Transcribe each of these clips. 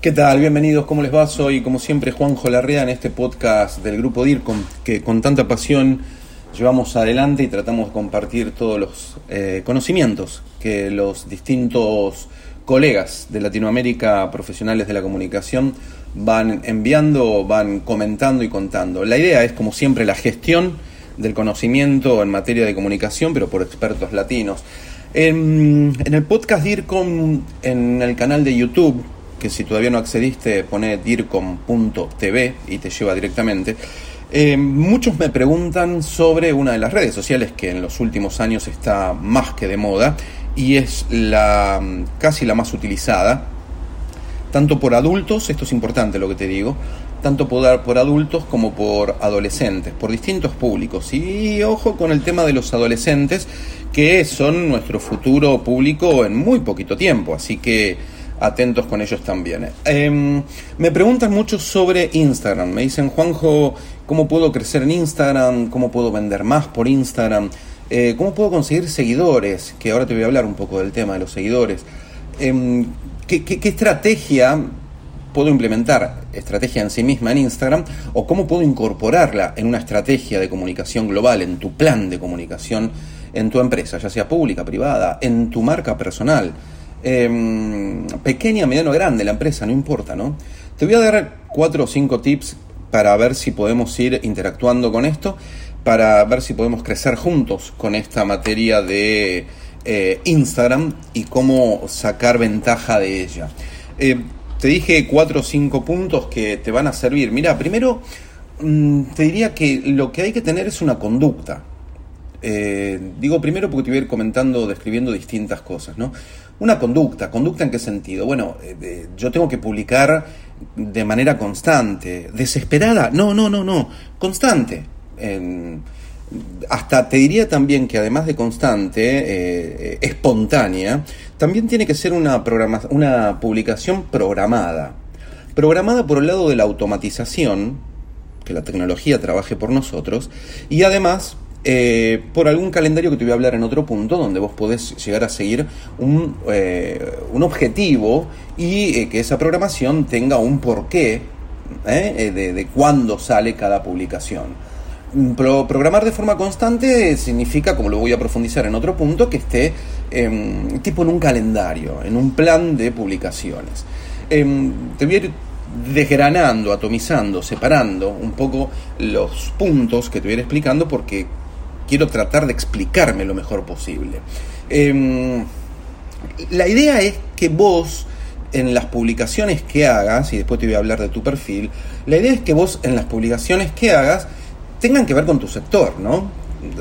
¿Qué tal? Bienvenidos, ¿cómo les va? Soy como siempre Juanjo Larrea en este podcast del grupo DIRCOM que con tanta pasión llevamos adelante y tratamos de compartir todos los eh, conocimientos que los distintos colegas de Latinoamérica, profesionales de la comunicación, van enviando, van comentando y contando. La idea es, como siempre, la gestión del conocimiento en materia de comunicación, pero por expertos latinos. En, en el podcast DIRCOM, en el canal de YouTube, que si todavía no accediste, pone dircom.tv y te lleva directamente. Eh, muchos me preguntan sobre una de las redes sociales que en los últimos años está más que de moda y es la casi la más utilizada, tanto por adultos, esto es importante lo que te digo, tanto por, por adultos como por adolescentes, por distintos públicos. Y ojo con el tema de los adolescentes, que son nuestro futuro público en muy poquito tiempo, así que atentos con ellos también. Em, me preguntan mucho sobre Instagram. Me dicen, Juanjo, ¿cómo puedo crecer en Instagram? ¿Cómo puedo vender más por Instagram? Eh, ¿Cómo puedo conseguir seguidores? Que ahora te voy a hablar un poco del tema de los seguidores. Em, ¿qué, qué, estrategia puedo implementar? ¿Estrategia en sí misma en Instagram? ¿O cómo puedo incorporarla en una estrategia de comunicación global, en tu plan de comunicación en tu empresa, ya sea pública, privada, en tu marca personal? Eh, pequeña, mediano, grande la empresa, no importa, ¿no? Te voy a dar cuatro o cinco tips para ver si podemos ir interactuando con esto, para ver si podemos crecer juntos con esta materia de eh, Instagram y cómo sacar ventaja de ella. Eh, te dije cuatro o cinco puntos que te van a servir. Mira, primero mm, te diría que lo que hay que tener es una conducta. Eh, digo primero porque te voy a ir comentando, describiendo distintas cosas, ¿no? Una conducta, ¿conducta en qué sentido? Bueno, eh, yo tengo que publicar de manera constante, desesperada, no, no, no, no, constante. hasta te diría también que además de constante, eh, espontánea, también tiene que ser una, una publicación programada. Programada por el lado de la automatización, que la tecnología trabaje por nosotros, y además eh, por algún calendario que te voy a hablar en otro punto, donde vos podés llegar a seguir un, eh, un objetivo y eh, que esa programación tenga un porqué de, de cuándo sale cada publicación. programar de forma constante significa, como lo voy a profundizar en otro punto, que esté em, tipo en un calendario, en un plan de publicaciones. Em, te voy a ir desgranando, atomizando, separando un poco los puntos que te voy a ir explicando porque quiero tratar de explicarme lo mejor posible. Em, la idea es que vos en las publicaciones que hagas, y después te voy a hablar de tu perfil, la idea es que vos en las publicaciones que hagas tengan que ver con tu sector, ¿no?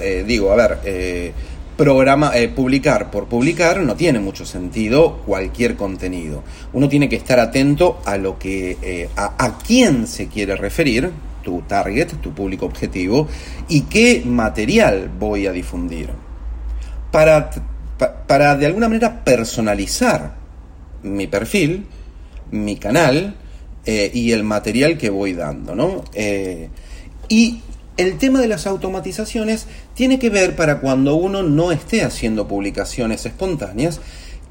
Eh, digo, a ver, eh, programa, eh, publicar por publicar no tiene mucho sentido cualquier contenido. Uno tiene que estar atento a lo que, a, a quién se quiere referir, tu target, tu público objetivo, y qué material voy a difundir. Para, para de alguna manera personalizar mi perfil, mi canal eh, y el material que voy dando. ¿no? Eh, y el tema de las automatizaciones tiene que ver para cuando uno no esté haciendo publicaciones espontáneas,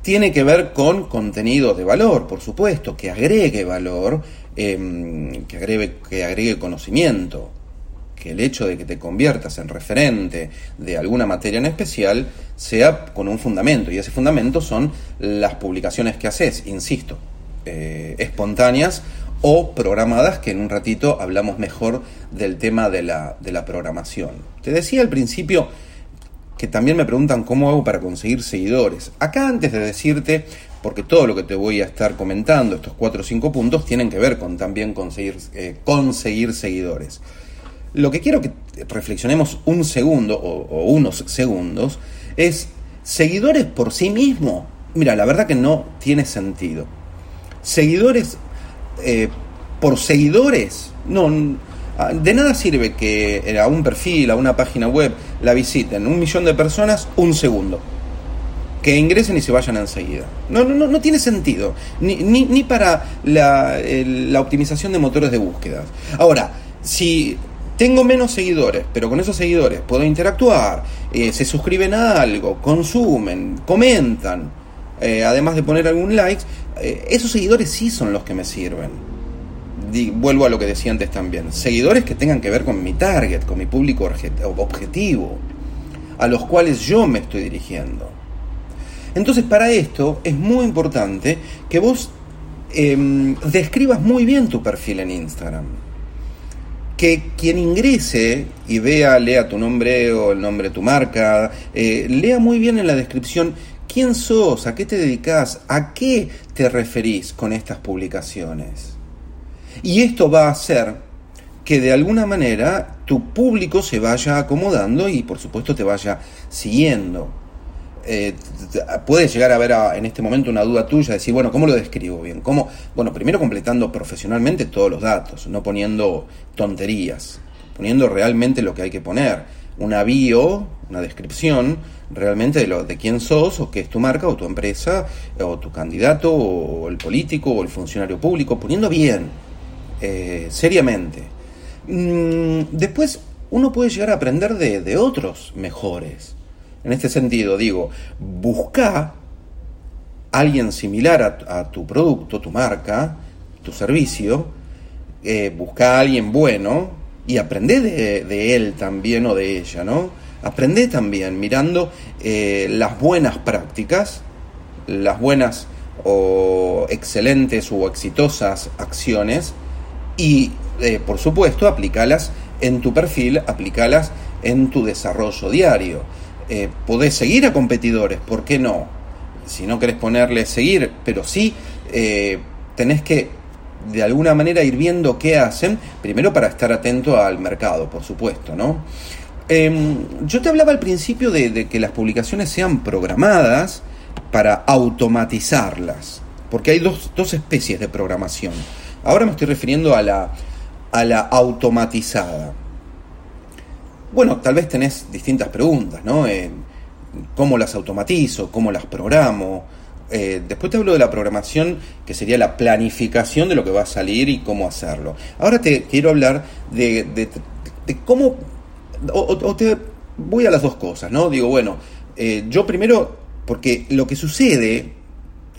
tiene que ver con contenido de valor, por supuesto, que agregue valor Em, que, agregue, que agregue conocimiento, que el hecho de que te conviertas en referente de alguna materia en especial sea con un fundamento, y ese fundamento son las publicaciones que haces, insisto, eh, espontáneas o programadas, que en un ratito hablamos mejor del tema de la, de la programación. Te decía al principio que también me preguntan cómo hago para conseguir seguidores. Acá antes de decirte porque todo lo que te voy a estar comentando, estos cuatro o cinco puntos, tienen que ver con también conseguir, eh, conseguir seguidores. Lo que quiero que reflexionemos un segundo o, unos segundos es seguidores por sí mismo. Mira, la verdad que no tiene sentido. Seguidores eh, por seguidores, no, de nada sirve que a un perfil, a una página web, la visiten un millón de personas un segundo que ingresen y se vayan enseguida. No, no, no tiene sentido, ni, ni, ni para la, la, optimización de motores de búsqueda. Ahora, si tengo menos seguidores, pero con esos seguidores puedo interactuar, eh, se suscriben a algo, consumen, comentan, eh, además de poner algún like, eh, esos seguidores sí son los que me sirven. vuelvo a lo que decía antes también. Seguidores que tengan que ver con mi target, con mi público objetivo, a los cuales yo me estoy dirigiendo. Entonces, para esto es muy importante que vos em, describas muy bien tu perfil en Instagram. Que quien ingrese y vea, lea tu nombre o el nombre de tu marca, eh, lea muy bien en la descripción quién sos, a qué te dedicas, a qué te referís con estas publicaciones. Y esto va a hacer que de alguna manera tu público se vaya acomodando y por supuesto te vaya siguiendo. Eh, puedes llegar a ver en este momento una duda tuya, decir, bueno, ¿cómo lo describo bien? ¿Cómo? Bueno, primero completando profesionalmente todos los datos, no poniendo tonterías, poniendo realmente lo que hay que poner. Una bio, una descripción realmente de, lo, de quién sos o qué es tu marca o tu empresa o tu candidato o el político o el funcionario público, poniendo bien, eh, seriamente. Mm, después uno puede llegar a aprender de, de otros mejores. En este sentido, digo, busca alguien similar a, tu producto, tu marca, tu servicio, eh, busca a alguien bueno y aprende de, él también o de ella, ¿no? Aprende también mirando eh, las buenas prácticas, las buenas o excelentes o exitosas acciones y, eh, por supuesto, aplicalas en tu perfil, aplicalas en tu desarrollo diario eh, podés seguir a competidores, ¿por qué no? Si no querés ponerle seguir, pero sí eh, tenés que de alguna manera ir viendo qué hacen, primero para estar atento al mercado, por supuesto, ¿no? Em, yo te hablaba al principio de, que las publicaciones sean programadas para automatizarlas, porque hay dos, dos especies de programación. Ahora me estoy refiriendo a la, a la automatizada. Bueno, tal vez tenés distintas preguntas, ¿no? ¿Cómo las automatizo? ¿Cómo las programo? Eh, después te hablo de la programación, que sería la planificación de lo que va a salir y cómo hacerlo. Ahora te quiero hablar de, cómo, o, te voy a las dos cosas, ¿no? Digo, bueno, eh, yo primero, porque lo que sucede,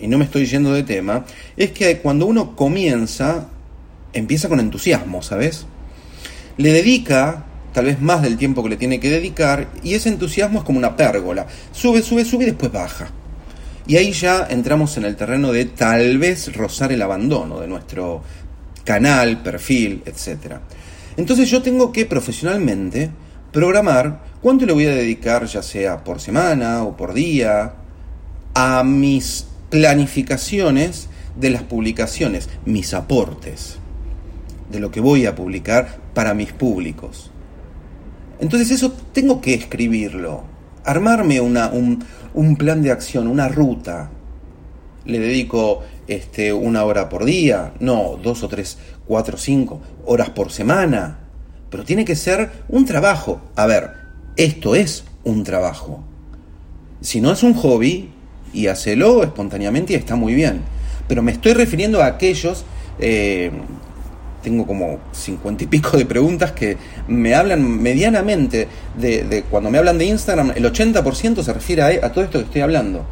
y no me estoy yendo de tema, es que cuando uno comienza, empieza con entusiasmo, ¿sabes? Le dedica tal vez más del tiempo que le tiene que dedicar, y ese entusiasmo es como una pérgola. Sube, sube, sube y después baja. Y ahí ya entramos en el terreno de tal vez rozar el abandono de nuestro canal, perfil, etc. Entonces yo tengo que profesionalmente programar cuánto le voy a dedicar, ya sea por semana o por día, a mis planificaciones de las publicaciones, mis aportes, de lo que voy a publicar para mis públicos. Entonces eso tengo que escribirlo, armarme una, un, plan de acción, una ruta. Le dedico este, una hora por día, no, dos o tres, cuatro, cinco horas por semana. Pero tiene que ser un trabajo. A ver, esto es un trabajo. Si no es un hobby, y hacelo espontáneamente y está muy bien. Pero me estoy refiriendo a aquellos eh, tengo como cincuenta y pico de preguntas que me hablan medianamente de, cuando me hablan de Instagram, el 80% se refiere a, todo esto que estoy hablando.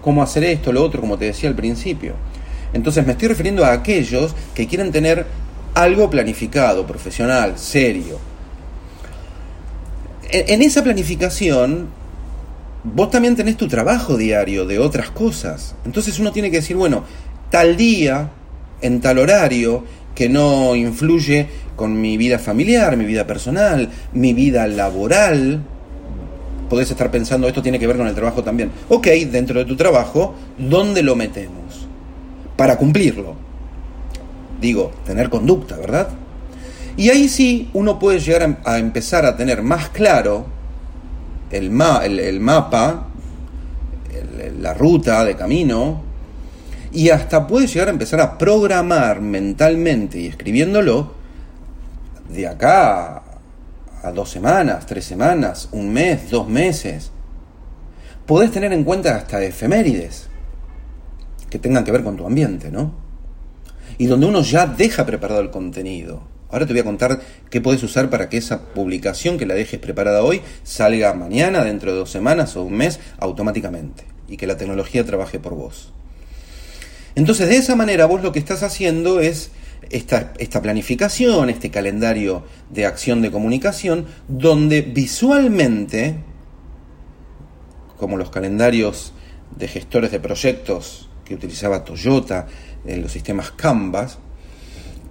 Cómo hacer esto, lo otro, como te decía al principio. Entonces me estoy refiriendo a aquellos que quieren tener algo planificado, profesional, serio. En, en esa planificación, vos también tenés tu trabajo diario de otras cosas. Entonces uno tiene que decir, bueno, tal día, en tal horario, que no influye con mi vida familiar, mi vida personal, mi vida laboral. Podés estar pensando, esto tiene que ver con el trabajo también. Ok, dentro de tu trabajo, ¿dónde lo metemos? Para cumplirlo. Digo, tener conducta, ¿verdad? Y ahí sí uno puede llegar a, empezar a tener más claro el, el, mapa, la ruta de camino, y hasta puede llegar a empezar a programar mentalmente y escribiéndolo de acá a dos semanas, tres semanas, un mes, dos meses. Podés tener en cuenta hasta efemérides que tengan que ver con tu ambiente, ¿no? Y donde uno ya deja preparado el contenido. Ahora te voy a contar qué podés usar para que esa publicación que la dejes preparada hoy salga mañana, dentro de dos semanas o un mes, automáticamente. Y que la tecnología trabaje por vos. Entonces, de esa manera vos lo que estás haciendo es esta, planificación, este calendario de acción de comunicación, donde visualmente, como los calendarios de gestores de proyectos que utilizaba Toyota, en los sistemas Canvas,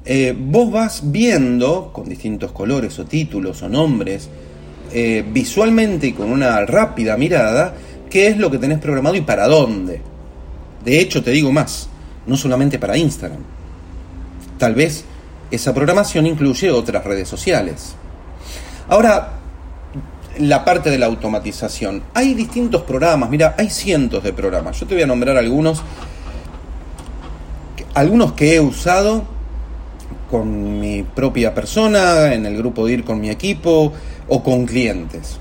eh, vos vas viendo con distintos colores o títulos o nombres, eh, visualmente y con una rápida mirada, qué es lo que tenés programado y para dónde. De hecho, te digo más, no solamente para Instagram. Tal vez esa programación incluye otras redes sociales. Ahora, la parte de la automatización. Hay distintos programas, mira, hay cientos de programas. Yo te voy a nombrar algunos, algunos que he usado con mi propia persona, en el grupo de ir con mi equipo o con clientes.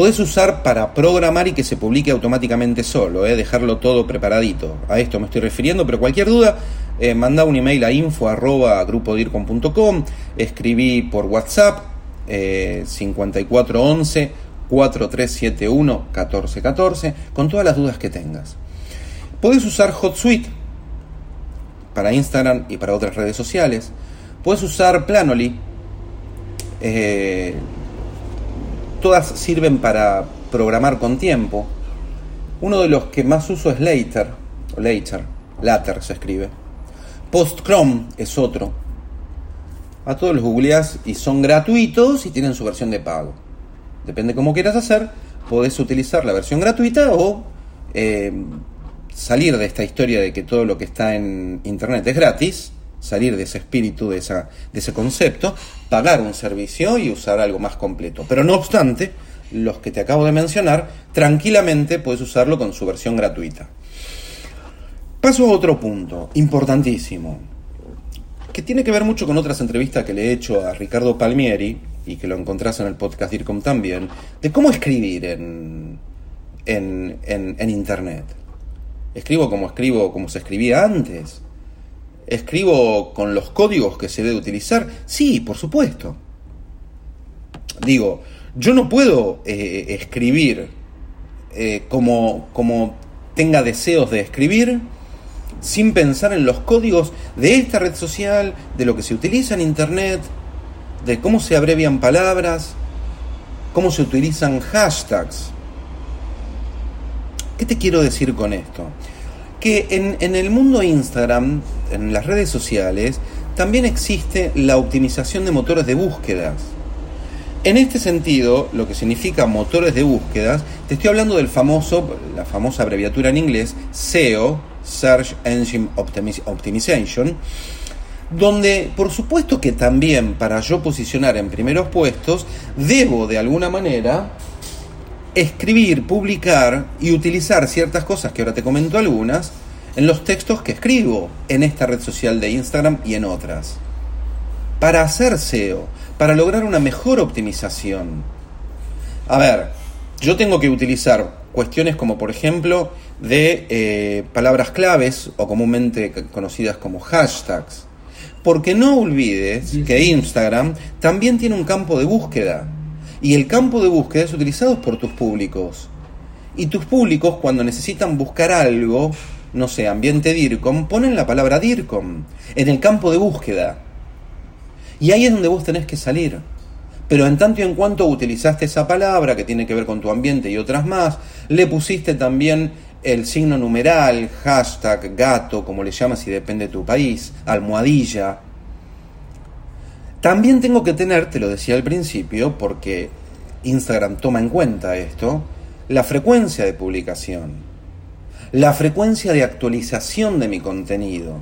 Podés usar para programar y que se publique automáticamente solo, eh, dejarlo todo preparadito. A esto me estoy refiriendo, pero cualquier duda, eh, manda un email a info arroba escribí por WhatsApp eh, 5411 4371 1414 con todas las dudas que tengas. Podés usar HotSuite para Instagram y para otras redes sociales. Puedes usar Planoly. Eh, todas sirven para programar con tiempo. Uno de los que más uso es Later, Later, Later se escribe. Post Chrome es otro. A todos los googleás y son gratuitos y tienen su versión de pago. Depende cómo quieras hacer, podés utilizar la versión gratuita o eh, salir de esta historia de que todo lo que está en Internet es gratis, salir de ese espíritu, de, esa, de ese concepto, pagar un servicio y usar algo más completo. Pero no obstante, los que te acabo de mencionar, tranquilamente puedes usarlo con su versión gratuita. Paso a otro punto, importantísimo, que tiene que ver mucho con otras entrevistas que le he hecho a Ricardo Palmieri, y que lo encontrás en el podcast DIRCOM también, de cómo escribir en, en, en Internet. Escribo como escribo, como se escribía antes. Escribo con los códigos que se debe utilizar. Sí, por supuesto. Digo, yo no puedo eh, escribir eh, como, como tenga deseos de escribir sin pensar en los códigos de esta red social, de lo que se utiliza en Internet, de cómo se abrevian palabras, cómo se utilizan hashtags. ¿Qué te quiero decir con esto? Que en, en, el mundo Instagram, en las redes sociales, también existe la optimización de motores de búsquedas. En este sentido, lo que significa motores de búsquedas, te estoy hablando del famoso, la famosa abreviatura en inglés, SEO, Search Engine Optimization, donde por supuesto que también para yo posicionar en primeros puestos, debo de alguna manera escribir, publicar y utilizar ciertas cosas, que ahora te comento algunas, en los textos que escribo en esta red social de Instagram y en otras. Para hacer SEO, para lograr una mejor optimización. A ver, yo tengo que utilizar cuestiones como por ejemplo de eh, palabras claves o comúnmente conocidas como hashtags. Porque no olvides que Instagram también tiene un campo de búsqueda y el campo de búsqueda es utilizado por tus públicos. Y tus públicos cuando necesitan buscar algo, no sé, ambiente DIRCOM, ponen la palabra DIRCOM en el campo de búsqueda. Y ahí es donde vos tenés que salir. Pero en tanto y en cuanto utilizaste esa palabra que tiene que ver con tu ambiente y otras más, le pusiste también el signo numeral, hashtag, gato, como le llamas si depende de tu país, almohadilla, también tengo que tener, te lo decía al principio, porque Instagram toma en cuenta esto, la frecuencia de publicación, la frecuencia de actualización de mi contenido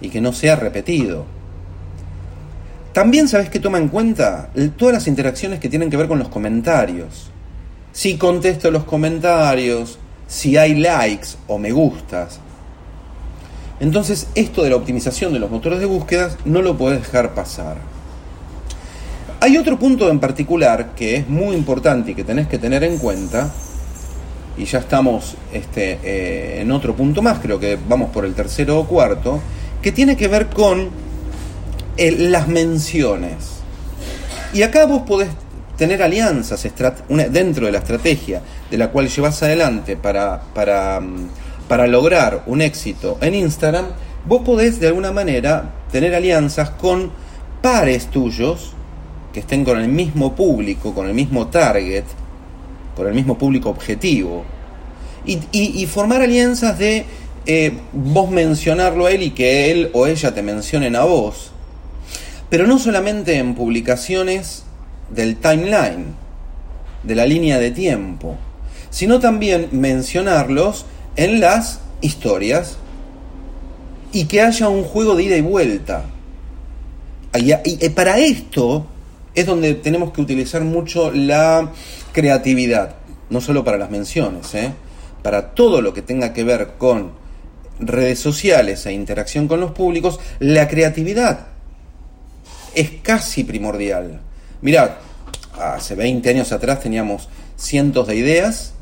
y que no sea repetido. También sabes que toma en cuenta todas las interacciones que tienen que ver con los comentarios. Si contesto los comentarios, si hay likes o me gustas. Entonces esto de la optimización de los motores de búsqueda no lo puedes dejar pasar. Hay otro punto en particular que es muy importante y que tenés que tener en cuenta, y ya estamos este, eh, en otro punto más, creo que vamos por el tercero o cuarto, que tiene que ver con las menciones. Y acá vos podés tener alianzas dentro de la estrategia de la cual llevas adelante para, para, mm, para lograr un éxito en Instagram, vos podés de alguna manera tener alianzas con pares tuyos que estén con el mismo público, con el mismo target, con el mismo público objetivo. Y, formar alianzas de eh, vos mencionarlo a él y que él o ella te mencionen a vos. Pero no solamente en publicaciones del timeline, de la línea de tiempo, sino también mencionarlos en las historias y que haya un juego de ida y vuelta. Y, eh, para esto es donde tenemos que utilizar mucho la creatividad, no solo para las menciones, ¿eh? para todo lo que tenga que ver con redes sociales e interacción con los públicos, la creatividad es casi primordial. Mirad, hace 20 años atrás teníamos cientos de ideas,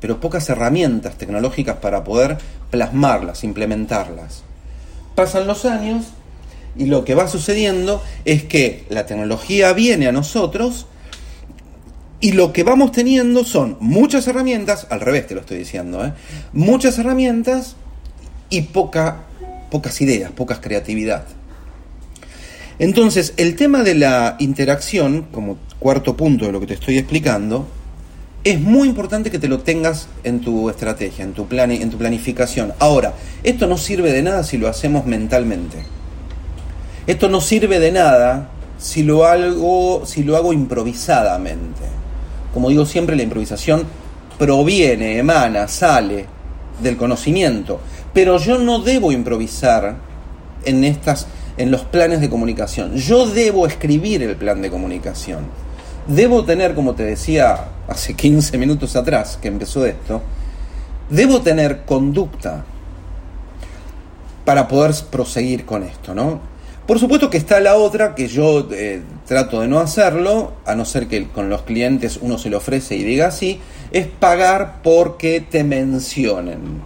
pero pocas herramientas tecnológicas para poder plasmarlas, implementarlas. Pasan los años y lo que va sucediendo es que la tecnología viene a nosotros y lo que vamos teniendo son muchas herramientas, al revés te lo estoy diciendo, ¿eh? muchas herramientas y poca, pocas ideas, pocas creatividad. Entonces, el tema de la interacción, como cuarto punto de lo que te estoy explicando, es muy importante que te lo tengas en tu estrategia, en tu, plan, en tu planificación. Ahora, esto no sirve de nada si lo hacemos mentalmente. Esto no sirve de nada si lo hago, si lo hago improvisadamente. Como digo siempre, la improvisación proviene, emana, sale del conocimiento. Pero yo no debo improvisar en estas en los planes de comunicación. Yo debo escribir el plan de comunicación. Debo tener, como te decía hace 15 minutos atrás que empezó esto, debo tener conducta para poder proseguir con esto, ¿no? Por supuesto que está la otra, que yo eh, trato de no hacerlo, a no ser que con los clientes uno se lo ofrece y diga así, es pagar porque te mencionen.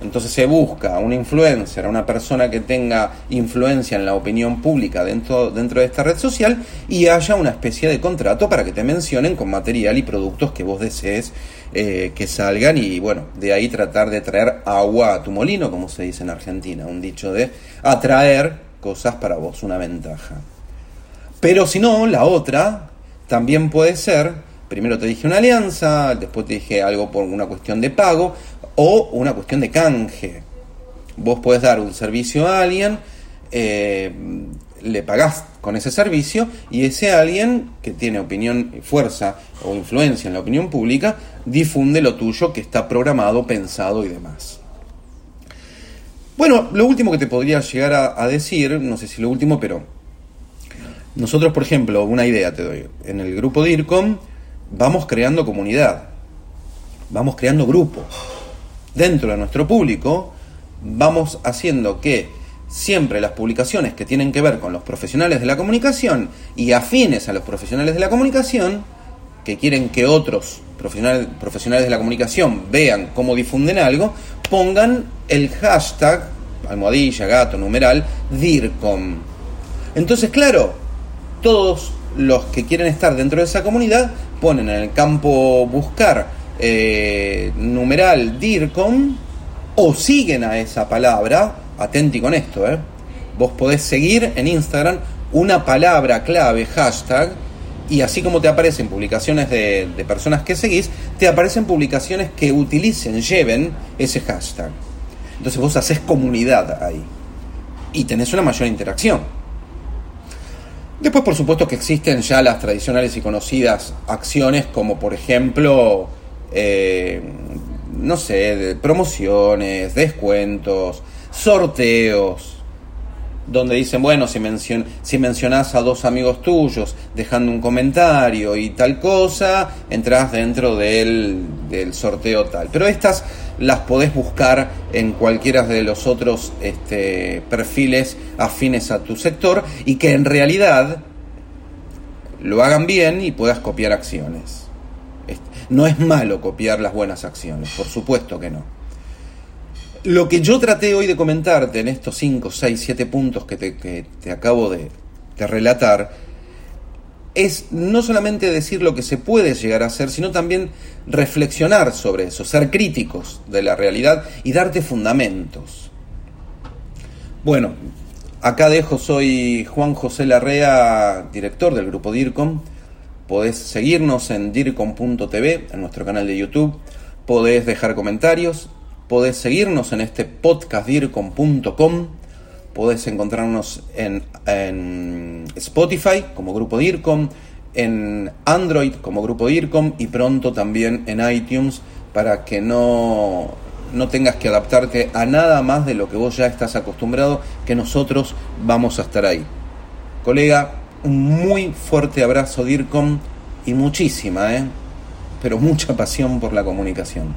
Entonces se busca una influencer, una persona que tenga influencia en la opinión pública dentro, dentro de esta red social y haya una especie de contrato para que te mencionen con material y productos que vos desees eh, que salgan y bueno, de ahí tratar de traer agua a tu molino, como se dice en Argentina, un dicho de atraer cosas para vos, una ventaja. Pero si no, la otra también puede ser primero te dije una alianza, después te dije algo por una cuestión de pago o una cuestión de canje. Vos podés dar un servicio a alguien, eh, le pagás con ese servicio y ese alguien que tiene opinión, fuerza o influencia en la opinión pública, difunde lo tuyo que está programado, pensado y demás. Bueno, lo último que te podría llegar a, decir, no sé si lo último, pero nosotros, por ejemplo, una idea te doy. En el grupo DIRCOM, vamos creando comunidad, vamos creando grupos. Dentro de nuestro público vamos haciendo que siempre las publicaciones que tienen que ver con los profesionales de la comunicación y afines a los profesionales de la comunicación, que quieren que otros profesionales, de la comunicación vean cómo difunden algo, pongan el hashtag, almohadilla, gato, numeral, DIRCOM. Entonces, claro, todos los que quieren estar dentro de esa comunidad ponen en el campo buscar eh, numeral DIRCOM o siguen a esa palabra, atenti con esto, eh. vos podés seguir en Instagram una palabra clave, hashtag, y así como te aparecen publicaciones de, de personas que seguís, te aparecen publicaciones que utilicen, lleven ese hashtag. Entonces vos haces comunidad ahí y tenés una mayor interacción. Después, por supuesto, que existen ya las tradicionales y conocidas acciones como, por ejemplo, eh, no sé, promociones, descuentos, sorteos, donde dicen, bueno, si, mencion si mencionás a dos amigos tuyos dejando un comentario y tal cosa, entras dentro del, del sorteo tal. Pero estas las podés buscar en cualquiera de los otros este, perfiles afines a tu sector y que en realidad lo hagan bien y puedas copiar acciones. No es malo copiar las buenas acciones, por supuesto que no. Lo que yo traté hoy de comentarte en estos 5, 6, 7 puntos que te, que te acabo de, de relatar es no solamente decir lo que se puede llegar a hacer, sino también reflexionar sobre eso, ser críticos de la realidad y darte fundamentos. Bueno, acá dejo, soy Juan José Larrea, director del grupo DIRCOM. Podés seguirnos en dircom.tv, en nuestro canal de YouTube. Podés dejar comentarios. Podés seguirnos en este podcast dircom.com podés encontrarnos en, Spotify como Grupo DIRCOM, en Android como Grupo DIRCOM y pronto también en iTunes para que no, no tengas que adaptarte a nada más de lo que vos ya estás acostumbrado, que nosotros vamos a estar ahí. Colega, un muy fuerte abrazo DIRCOM y muchísima, ¿eh? pero mucha pasión por la comunicación.